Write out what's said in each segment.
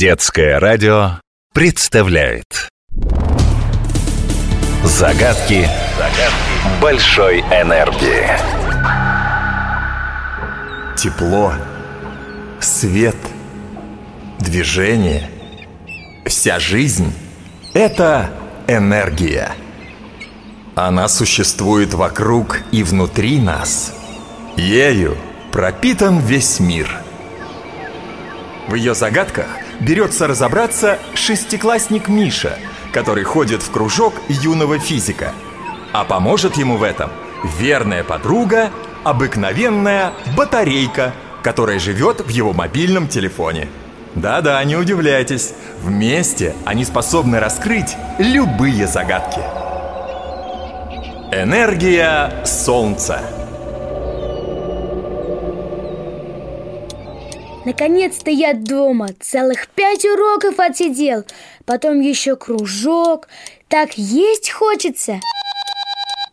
Детское радио представляет. Загадки, загадки. Большой энергии. Тепло, свет, движение, вся жизнь – это энергия. Она существует вокруг и внутри нас. Ею пропитан весь мир. В ее загадках берется разобраться шестиклассник Миша, который ходит в кружок юного физика. А поможет ему в этом верная подруга, обыкновенная батарейка, которая живет в его мобильном телефоне. Да-да, не удивляйтесь, вместе они способны раскрыть любые загадки. Энергия Солнца – Наконец-то я дома. Целых пять уроков отсидел. Потом еще кружок. Так есть хочется.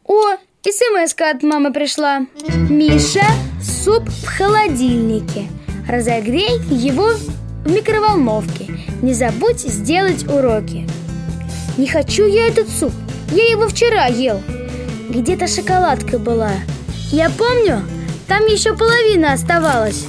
О, смс от мамы пришла. Миша, суп в холодильнике. Разогрей его в микроволновке. Не забудь сделать уроки. Не хочу я этот суп. Я его вчера ел. Где-то шоколадка была. Я помню, там еще половина оставалась.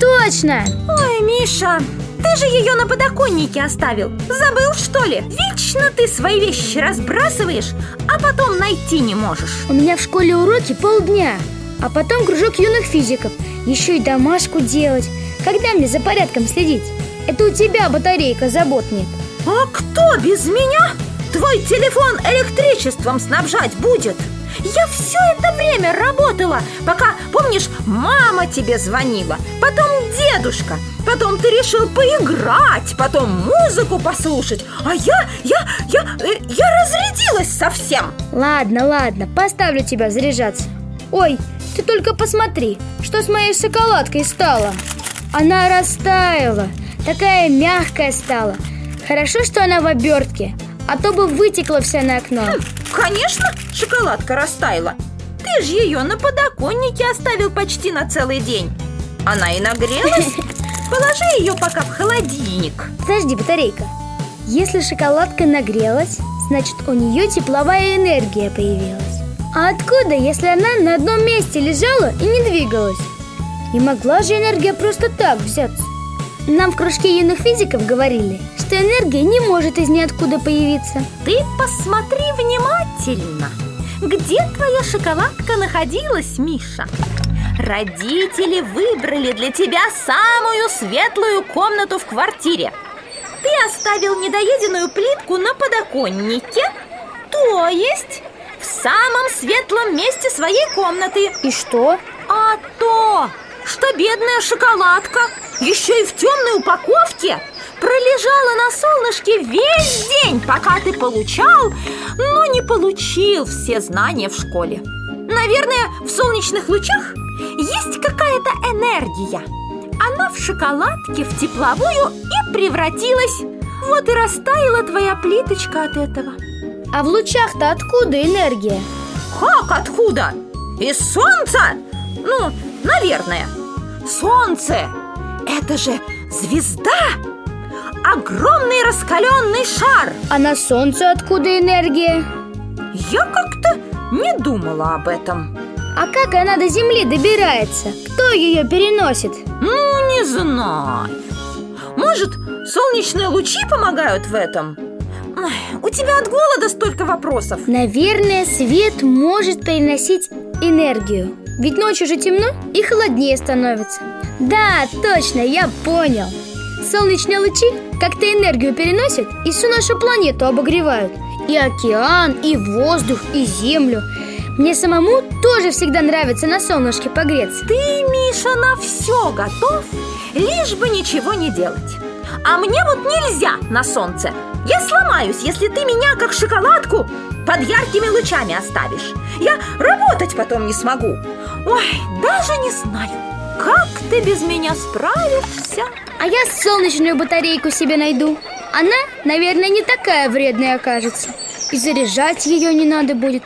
Точно! Ой, Миша, ты же ее на подоконнике оставил Забыл, что ли? Вечно ты свои вещи разбрасываешь, а потом найти не можешь У меня в школе уроки полдня А потом кружок юных физиков Еще и домашку делать Когда мне за порядком следить? Это у тебя батарейка, забот нет А кто без меня твой телефон электричеством снабжать будет? Я все это время работала, пока, помнишь, мама тебе звонила, потом дедушка, потом ты решил поиграть, потом музыку послушать, а я, я, я, э, я разрядилась совсем. Ладно, ладно, поставлю тебя заряжаться. Ой, ты только посмотри, что с моей шоколадкой стало. Она растаяла, такая мягкая стала. Хорошо, что она в обертке, а то бы вытекла вся на окно. Хм, Конечно, шоколадка растаяла. Ты же ее на подоконнике оставил почти на целый день. Она и нагрелась. Положи ее пока в холодильник. Подожди, батарейка. Если шоколадка нагрелась, значит у нее тепловая энергия появилась. А откуда, если она на одном месте лежала и не двигалась? Не могла же энергия просто так взяться нам в кружке юных физиков говорили, что энергия не может из ниоткуда появиться Ты посмотри внимательно Где твоя шоколадка находилась, Миша? Родители выбрали для тебя самую светлую комнату в квартире Ты оставил недоеденную плитку на подоконнике То есть в самом светлом месте своей комнаты И что? А то, что бедная шоколадка еще и в темной упаковке пролежала на солнышке весь день, пока ты получал, но не получил все знания в школе. Наверное, в солнечных лучах есть какая-то энергия. Она в шоколадке в тепловую и превратилась. Вот и растаяла твоя плиточка от этого. А в лучах-то откуда энергия? Как откуда? Из солнца? Ну, наверное. Солнце – это же звезда! Огромный раскаленный шар! А на солнце откуда энергия? Я как-то не думала об этом А как она до Земли добирается? Кто ее переносит? Ну, не знаю Может, солнечные лучи помогают в этом? Ой, у тебя от голода столько вопросов Наверное, свет может переносить энергию Ведь ночью же темно и холоднее становится Да, точно, я понял. Солнечные лучи как-то энергию переносят и всю нашу планету обогревают. И океан, и воздух, и землю. Мне самому тоже всегда нравится на солнышке погреться. Ты, Миша, на все готов, лишь бы ничего не делать А мне вот нельзя на солнце. Я сломаюсь, если ты меня, как шоколадку, под яркими лучами оставишь. Я работать потом не смогу. Ой, даже не знаю, как ты без меня справишься? А я солнечную батарейку себе найду. Она, наверное, не такая вредная окажется. И заряжать ее не надо будет.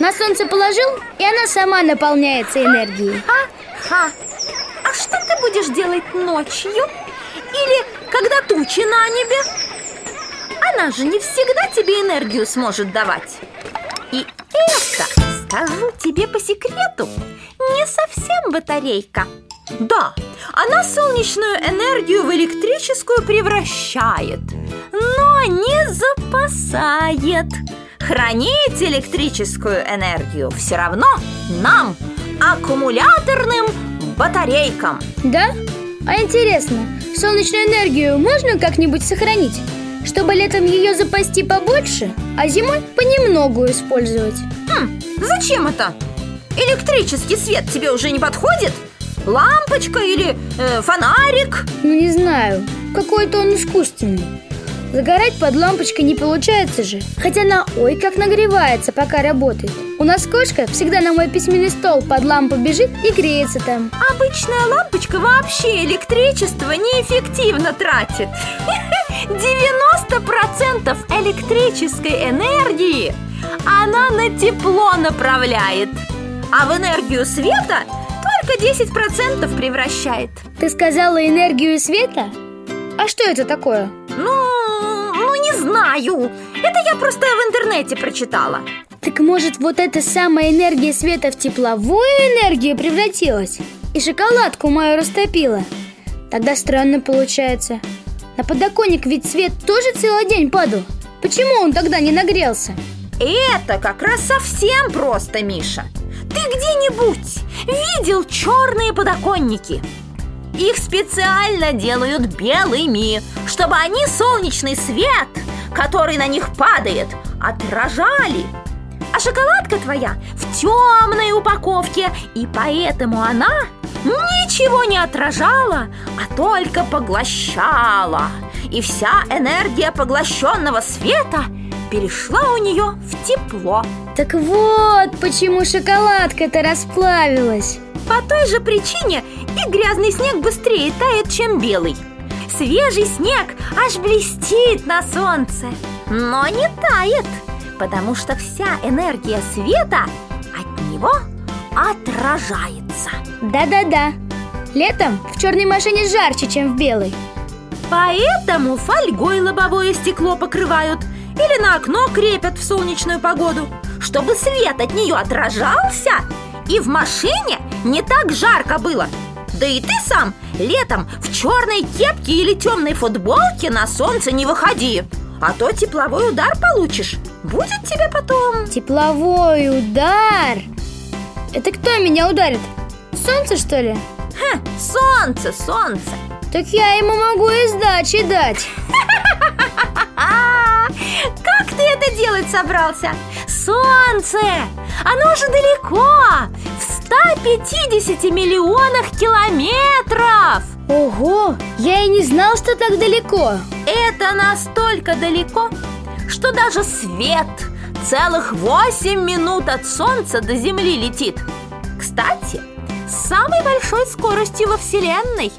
На солнце положил, и она сама наполняется энергией. Ха-ха А что ты будешь делать ночью? Или когда тучи на небе. Она же не всегда тебе энергию сможет давать. И это, скажу тебе по секрету, не совсем батарейка. Да, она солнечную энергию в электрическую превращает Но не запасает. Хранить электрическую энергию все равно нам, аккумуляторным батарейкам. Да? А интересно, солнечную энергию можно как-нибудь сохранить? Чтобы летом ее запасти побольше, а зимой понемногу использовать Хм, зачем это? Электрический свет тебе уже не подходит? Лампочка или э, фонарик? Ну не знаю, какой-то он искусственный Загорать под лампочкой не получается же. Хотя она ой как нагревается, пока работает. У нас кошка всегда на мой письменный стол под лампу бежит и греется там. Обычная лампочка вообще электричество неэффективно тратит. 90% электрической энергии она на тепло направляет. А в энергию света только 10% превращает. Ты сказала энергию света? А что это такое? Ну, знаю Это я просто в интернете прочитала Так может вот эта самая энергия света в тепловую энергию превратилась? И шоколадку мою растопила? Тогда странно получается На подоконник ведь свет тоже целый день падал Почему он тогда не нагрелся? Это как раз совсем просто, Миша Ты где-нибудь видел черные подоконники? Их специально делают белыми, чтобы они солнечный свет, который на них падает, отражали. А шоколадка твоя в темной упаковке, и поэтому она ничего не отражала, а только поглощала. И вся энергия поглощенного света перешла у нее в тепло. Так вот, почему шоколадка-то расплавилась По той же причине и грязный снег быстрее тает, чем белый Свежий снег аж блестит на солнце Но не тает, потому что вся энергия света от него отражается. Да-да-да Летом в черной машине жарче, чем в белой. Поэтому фольгой лобовое стекло покрывают Или на окно крепят в солнечную погоду Чтобы свет от нее отражался. И в машине не так жарко было. Да и ты сам летом в черной кепке или темной футболке на солнце не выходи А то тепловой удар получишь Будет тебе потом Тепловой удар Это кто меня ударит? Солнце, что ли? Ха, солнце, солнце Так я ему могу и сдачи дать как ты это делать собрался? Солнце! Оно уже далеко! В 150 миллионах километров! Ого, я и не знал, что так далеко. Это настолько далеко, что даже свет целых 8 минут от Солнца до Земли летит. Кстати, с самой большой скоростью во Вселенной.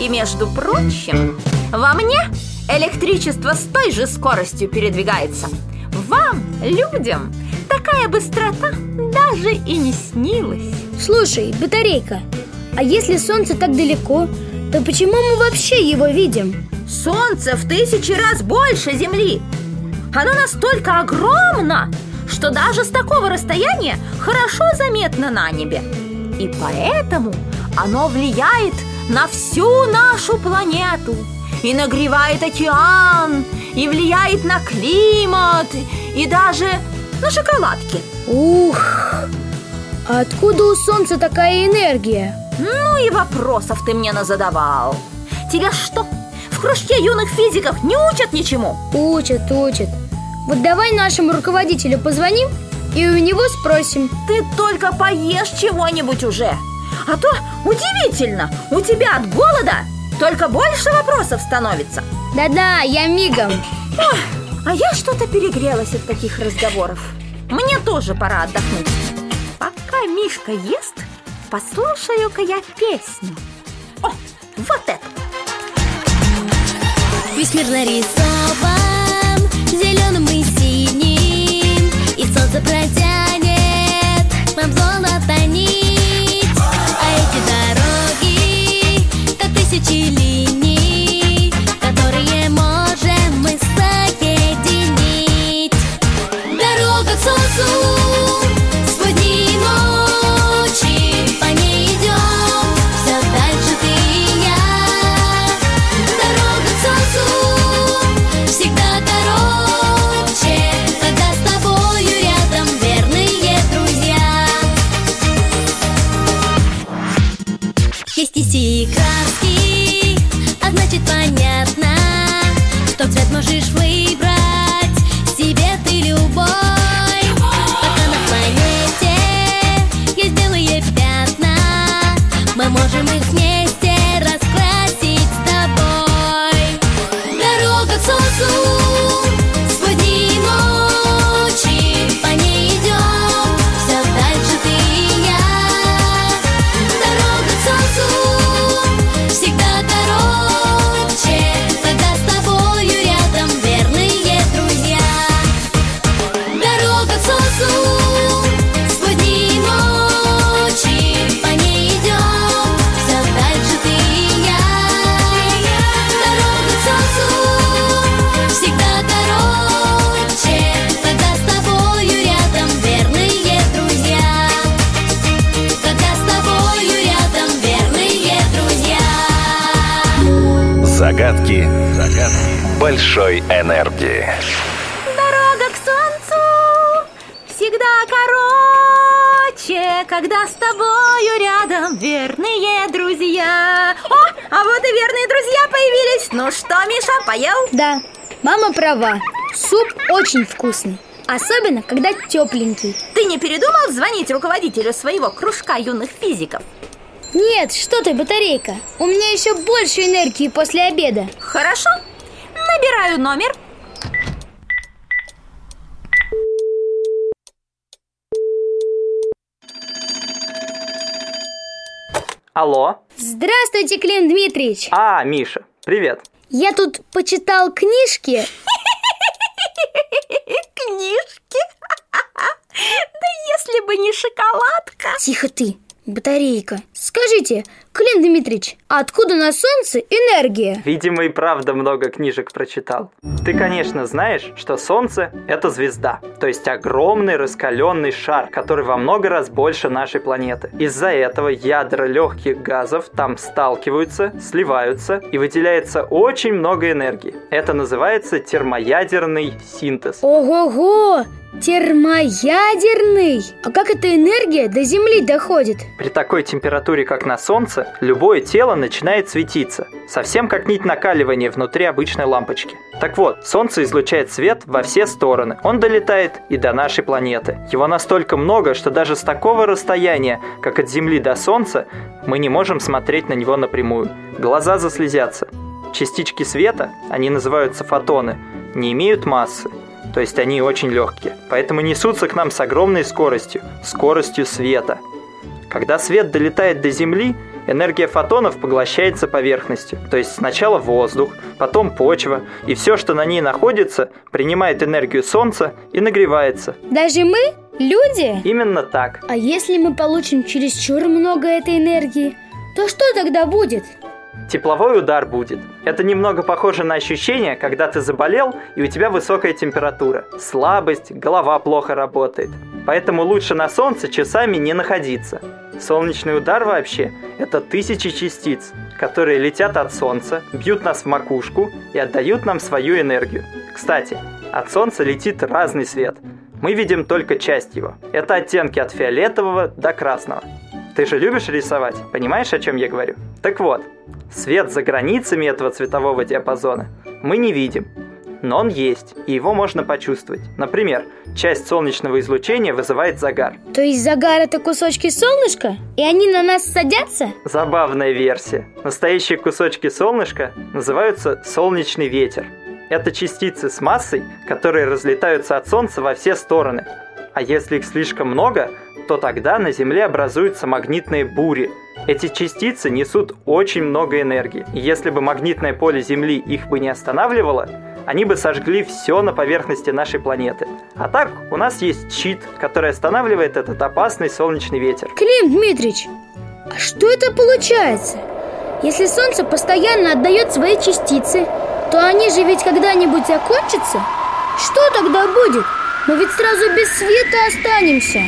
И, между прочим, во мне электричество с той же скоростью передвигается. Вам, людям, такая быстрота даже и не снилась Слушай, батарейка, а если солнце так далеко, то почему мы вообще его видим? Солнце в тысячи раз больше Земли. Оно настолько огромно, что даже с такого расстояния хорошо заметно на небе. И поэтому оно влияет на всю нашу планету И нагревает океан, и влияет на климат, и даже на шоколадки. Ух, а откуда у солнца такая энергия? Ну и вопросов ты мне назадавал. Тебя что, в кружке юных физиков не учат ничему? Учат, учат. Вот давай нашему руководителю позвоним и у него спросим. Ты только поешь чего-нибудь уже. А то удивительно, у тебя от голода только больше вопросов становится. Да-да, я мигом. Ох, А я что-то перегрелась от таких разговоров. Мне тоже пора отдохнуть Мишка ест, послушаю-ка я песню. О, вот это. Весь мир нарисован зеленым и синим, и солнце протянет нам золото нить. А эти дороги, как тысячи линий, которые можем мы соединить. Дорога к солнцу. Большой энергии. Дорога к солнцу всегда короче, когда с тобою рядом верные друзья. О, а вот и верные друзья появились. Ну что, Миша, поел? Да, мама права. Суп очень вкусный. Особенно, когда тепленький. Ты не передумал звонить руководителю своего кружка юных физиков? Нет, что ты, батарейка. У меня еще больше энергии после обеда. Хорошо, набираю номер. Алло. Здравствуйте, Клим Дмитриевич. А, Миша, привет. Я тут почитал книжки. Книжки. Да если бы не шоколадка. Тихо ты, батарейка. Скажите, Клим Дмитриевич, а откуда на солнце энергия? Видимо, и правда много книжек прочитал. Ты, конечно, знаешь, что Солнце — это звезда, то есть огромный раскаленный шар, который во много раз больше нашей планеты. Из-за этого ядра легких газов там сталкиваются, сливаются и выделяется очень много энергии. Это называется термоядерный синтез. Ого-го! Термоядерный! А как эта энергия до Земли доходит? При такой температуре, как на Солнце, любое тело начинает светиться, совсем как нить накаливания внутри обычной лампочки. Так вот, Солнце излучает свет во все стороны. Он долетает и до нашей планеты. Его настолько много, что даже с такого расстояния, как от Земли до Солнца, мы не можем смотреть на него напрямую. Глаза заслезятся. Частички света, они называются фотоны, не имеют массы, то есть они очень легкие, поэтому несутся к нам с огромной скоростью, скоростью света. Когда свет долетает до Земли, энергия фотонов поглощается поверхностью, то есть сначала воздух, потом почва, и все, что на ней находится, принимает энергию Солнца и нагревается. Даже мы, люди? Именно так. А если мы получим чересчур много этой энергии, то что тогда будет? Тепловой удар будет. Это немного похоже на ощущение, когда ты заболел и у тебя высокая температура, слабость, голова плохо работает. Поэтому лучше на солнце часами не находиться. Солнечный удар вообще – это тысячи частиц, которые летят от солнца, бьют нас в макушку и отдают нам свою энергию. Кстати, от солнца летит разный свет. Мы видим только часть его. Это оттенки от фиолетового до красного. Ты же любишь рисовать, понимаешь, о чем я говорю? Так вот, свет за границами этого цветового диапазона мы не видим, но он есть, и его можно почувствовать. Например, часть солнечного излучения вызывает загар. То есть загар это кусочки солнышка? И они на нас садятся? Забавная версия. Настоящие кусочки солнышка называются солнечный ветер. Это частицы с массой, которые разлетаются от Солнца во все стороны. А если их слишком много, то тогда на Земле образуются магнитные бури. Эти частицы несут очень много энергии. И если бы магнитное поле Земли их бы не останавливало, они бы сожгли все на поверхности нашей планеты. А так, у нас есть щит, который останавливает этот опасный солнечный ветер. Клим Дмитриевич, а что это получается? Если Солнце постоянно отдает свои частицы, то они же ведь когда-нибудь закончатся? Что тогда будет? Мы ведь сразу без света останемся.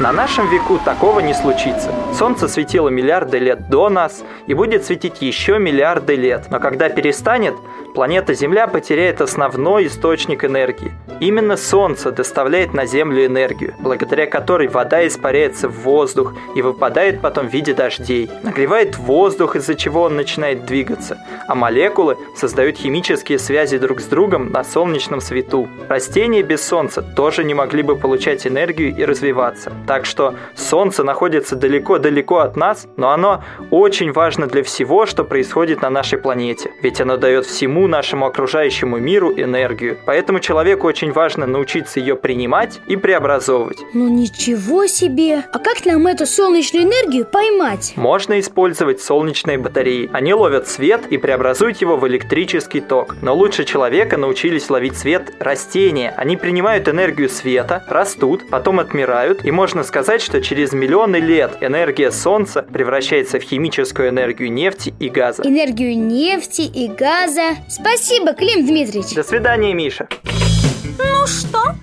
На нашем веку такого не случится. Солнце светило миллиарды лет до нас и будет светить еще миллиарды лет. Но когда перестанет, планета Земля потеряет основной источник энергии. Именно Солнце доставляет на Землю энергию, благодаря которой вода испаряется в воздух и выпадает потом в виде дождей. Нагревает воздух, из-за чего он начинает двигаться, а молекулы создают химические связи друг с другом на солнечном свету. Растения без Солнца тоже не могли бы получать энергию и развиваться. Так что Солнце находится далеко-далеко от нас, но оно очень важно для всего, что происходит на нашей планете. Ведь оно дает всему нашему окружающему миру энергию. Поэтому человеку очень важно научиться ее принимать и преобразовывать. Ну ничего себе! А как нам эту солнечную энергию поймать? Можно использовать солнечные батареи. Они ловят свет и преобразуют его в электрический ток. Но лучше человека научились ловить свет растения. Они принимают энергию света, растут, потом отмирают, и можно сказать, что через миллионы лет энергия Солнца превращается в химическую энергию нефти и газа. Энергию нефти и газа. Спасибо, Клим Дмитриевич. До свидания, Миша. Ну что,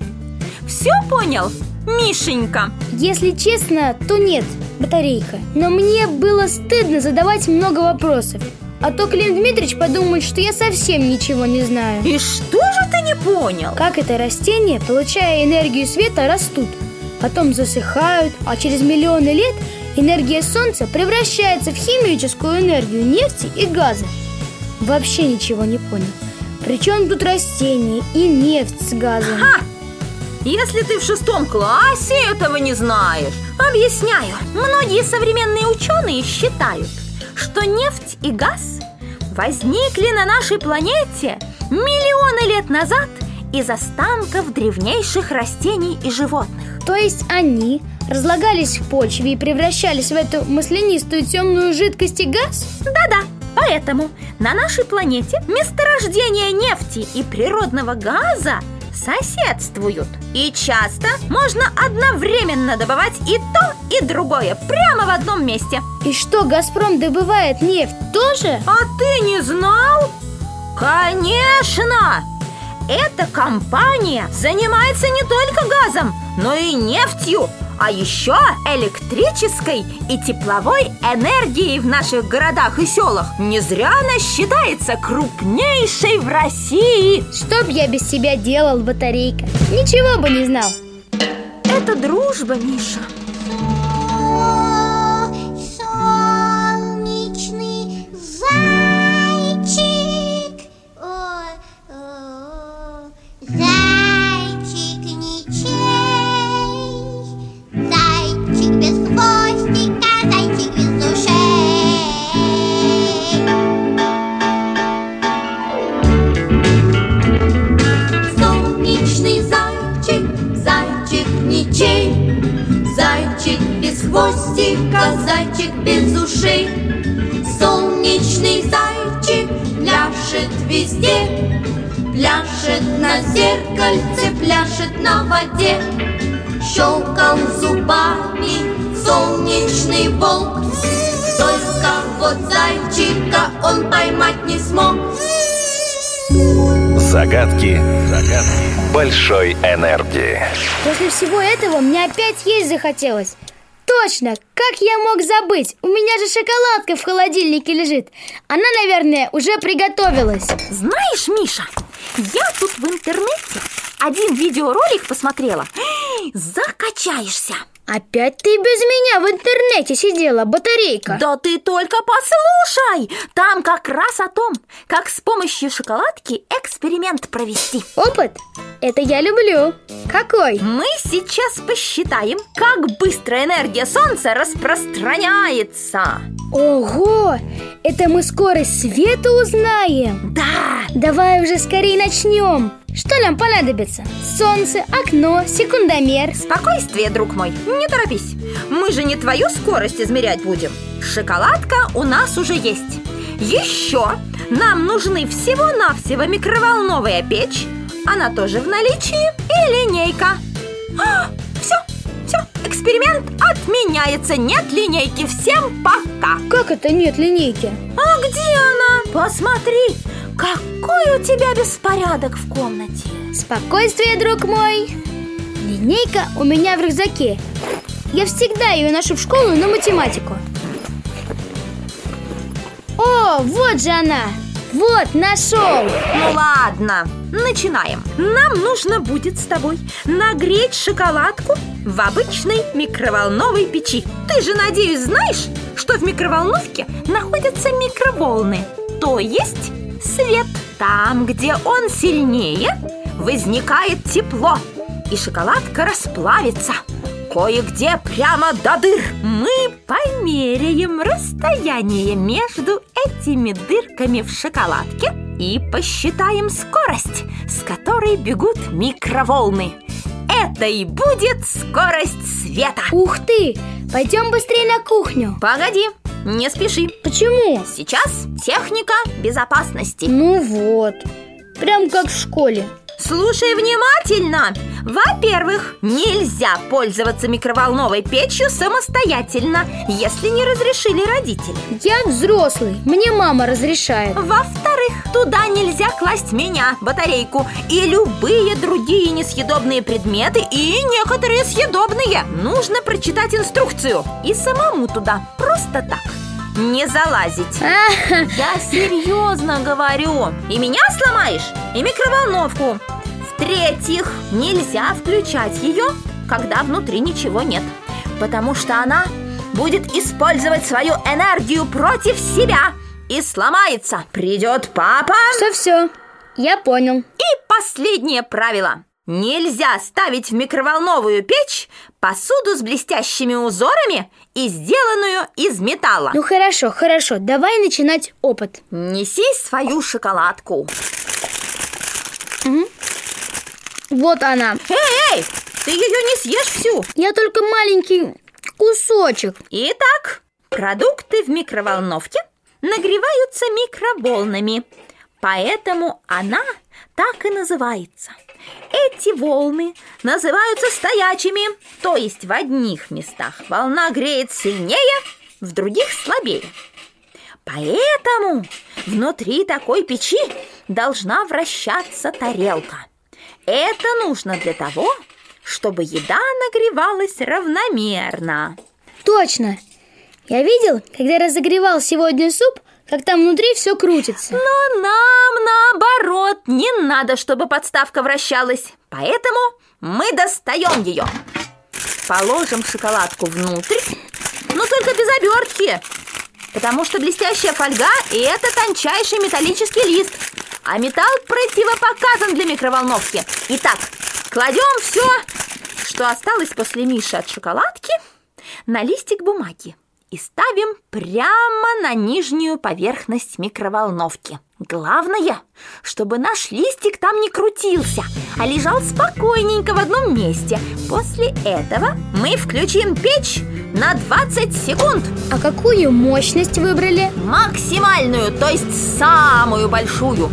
все понял, Мишенька? Если честно, то нет, батарейка. Но мне было стыдно задавать много вопросов. А то Клим Дмитриевич подумает, что я совсем ничего не знаю И что же ты не понял? Как это растения, получая энергию света, растут Потом засыхают, а через миллионы лет энергия Солнца превращается в химическую энергию нефти и газа. Вообще ничего не понял. Причем тут растения и нефть с газом? Ха! Если ты в шестом классе этого не знаешь. Объясняю. Многие современные ученые считают Что нефть и газ возникли на нашей планете Миллионы лет назад из останков древнейших растений и животных То есть они разлагались в почве и превращались в эту маслянистую темную жидкость и газ? Да-да, поэтому на нашей планете месторождения нефти и природного газа соседствуют И часто можно одновременно добывать и то, и другое прямо в одном месте И что, Газпром добывает нефть тоже? А ты не знал? Конечно! Эта компания занимается не только газом, но и нефтью а еще электрической и тепловой энергией в наших городах и селах. Не зря она считается крупнейшей в России. Что б я без тебя делал, батарейка? Ничего бы не знал. Это дружба, Миша Большой энергии. После всего этого мне опять есть захотелось. Точно, как я мог забыть? У меня же шоколадка в холодильнике лежит. Она, наверное, уже приготовилась. Знаешь, Миша, я тут в интернете один видеоролик посмотрела. Закачаешься Опять ты без меня в интернете сидела, батарейка Да ты только послушай! Там как раз о том, как с помощью шоколадки эксперимент провести Опыт? Это я люблю Какой? Мы сейчас посчитаем, как быстро энергия Солнца распространяется Ого! Это мы скорость света узнаем Да, Давай уже скорее начнем Что нам понадобится? Солнце, окно, секундомер. Спокойствие, друг мой, не торопись. Мы же не твою скорость измерять будем. Шоколадка у нас уже есть. Еще нам нужны всего-навсего микроволновая печь. Она тоже в наличии. И линейка. Все, все, эксперимент отменяется. Нет линейки, всем пока. Как это нет линейки? А где она? Посмотри, какой у тебя беспорядок в комнате? Спокойствие, друг мой. Линейка у меня в рюкзаке. Я всегда ее ношу в школу на математику. О, вот же она! Вот, нашел! Ну ладно, начинаем. Нам нужно будет с тобой нагреть шоколадку в обычной микроволновой печи. Ты же, надеюсь, знаешь, что в микроволновке находятся микроволны То есть свет Там, где он сильнее, возникает тепло И шоколадка расплавится. Кое-где прямо до дыр. Мы померяем расстояние между этими дырками в шоколадке И посчитаем скорость, с которой бегут микроволны. Это и будет скорость света. Ух ты! Пойдем быстрее на кухню. Погоди, не спеши. Почему? Сейчас техника безопасности. Ну вот, прям как в школе Слушай внимательно. Во-первых, нельзя пользоваться микроволновой печью самостоятельно Если не разрешили родители. Я взрослый, мне мама разрешает. Во-вторых, туда нельзя класть меня, батарейку И любые другие несъедобные предметы И некоторые съедобные. Нужно прочитать инструкцию. И самому туда. Просто так не залазить. А, Я серьезно говорю. И меня сломаешь, и микроволновку. В-третьих, нельзя включать ее, когда внутри ничего нет. Потому что она будет использовать свою энергию против себя. И сломается. Придет папа. Все-все, я понял. И последнее правило. Нельзя ставить в микроволновую печь посуду с блестящими узорами и сделанную из металла Ну хорошо, хорошо, давай начинать опыт. Неси свою шоколадку Вот она. Эй, эй, ты ее не съешь всю Я только маленький кусочек. Итак, продукты в микроволновке нагреваются микроволнами Поэтому она так и называется Эти волны называются стоячими То есть в одних местах волна греет сильнее, в других слабее. Поэтому внутри такой печи должна вращаться тарелка. Это нужно для того, чтобы еда нагревалась равномерно. Точно. Я видел, когда разогревал сегодня суп, как там внутри все крутится. Но нам наоборот не надо, чтобы подставка вращалась. Поэтому мы достаем ее Положим шоколадку внутрь Но только без обертки Потому что блестящая фольга – это тончайший металлический лист А металл противопоказан для микроволновки. Итак, кладем все, что осталось после Миши от шоколадки На листик бумаги и ставим прямо на нижнюю поверхность микроволновки. Главное, чтобы наш листик там не крутился, а лежал спокойненько в одном месте. После этого мы включим печь на 20 секунд. А какую мощность выбрали? Максимальную, то есть самую большую.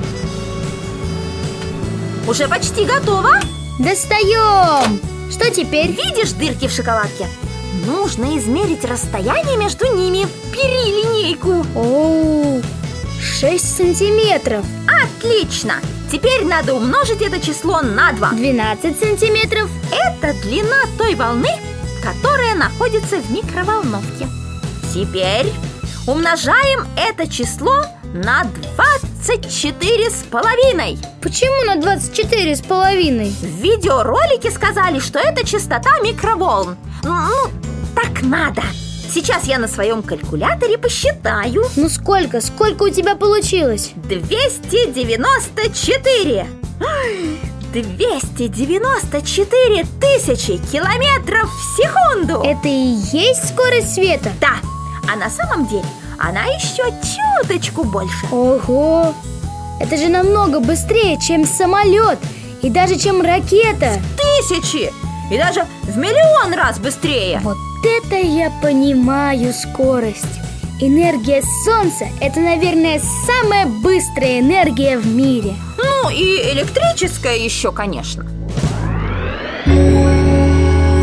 Уже почти готово. Достаем! Что теперь? Видишь дырки в шоколадке? Нужно измерить расстояние между ними. Бери линейку. О, 6 сантиметров, Отлично! Теперь надо умножить это число на 2. 12 сантиметров. Это длина той волны, которая находится в микроволновке. Теперь умножаем это число на 24 с половиной. Почему на 24 с половиной? В видеоролике сказали, что это частота микроволн. Ну, так надо. Сейчас я на своем калькуляторе посчитаю. Ну сколько? Сколько у тебя получилось? 294 Ой, 294 тысячи километров в секунду Это и есть скорость света? Да, а на самом деле она еще чуточку больше Ого! Это же намного быстрее, чем самолет и даже чем ракета. Тысячи! И даже в миллион раз быстрее Вот это я понимаю скорость. Энергия Солнца – это, наверное, самая быстрая энергия в мире. Ну и электрическая еще, конечно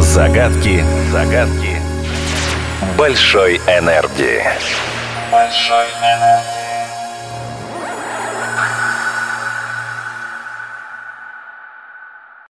Загадки, загадки большой энергии. большой энергии.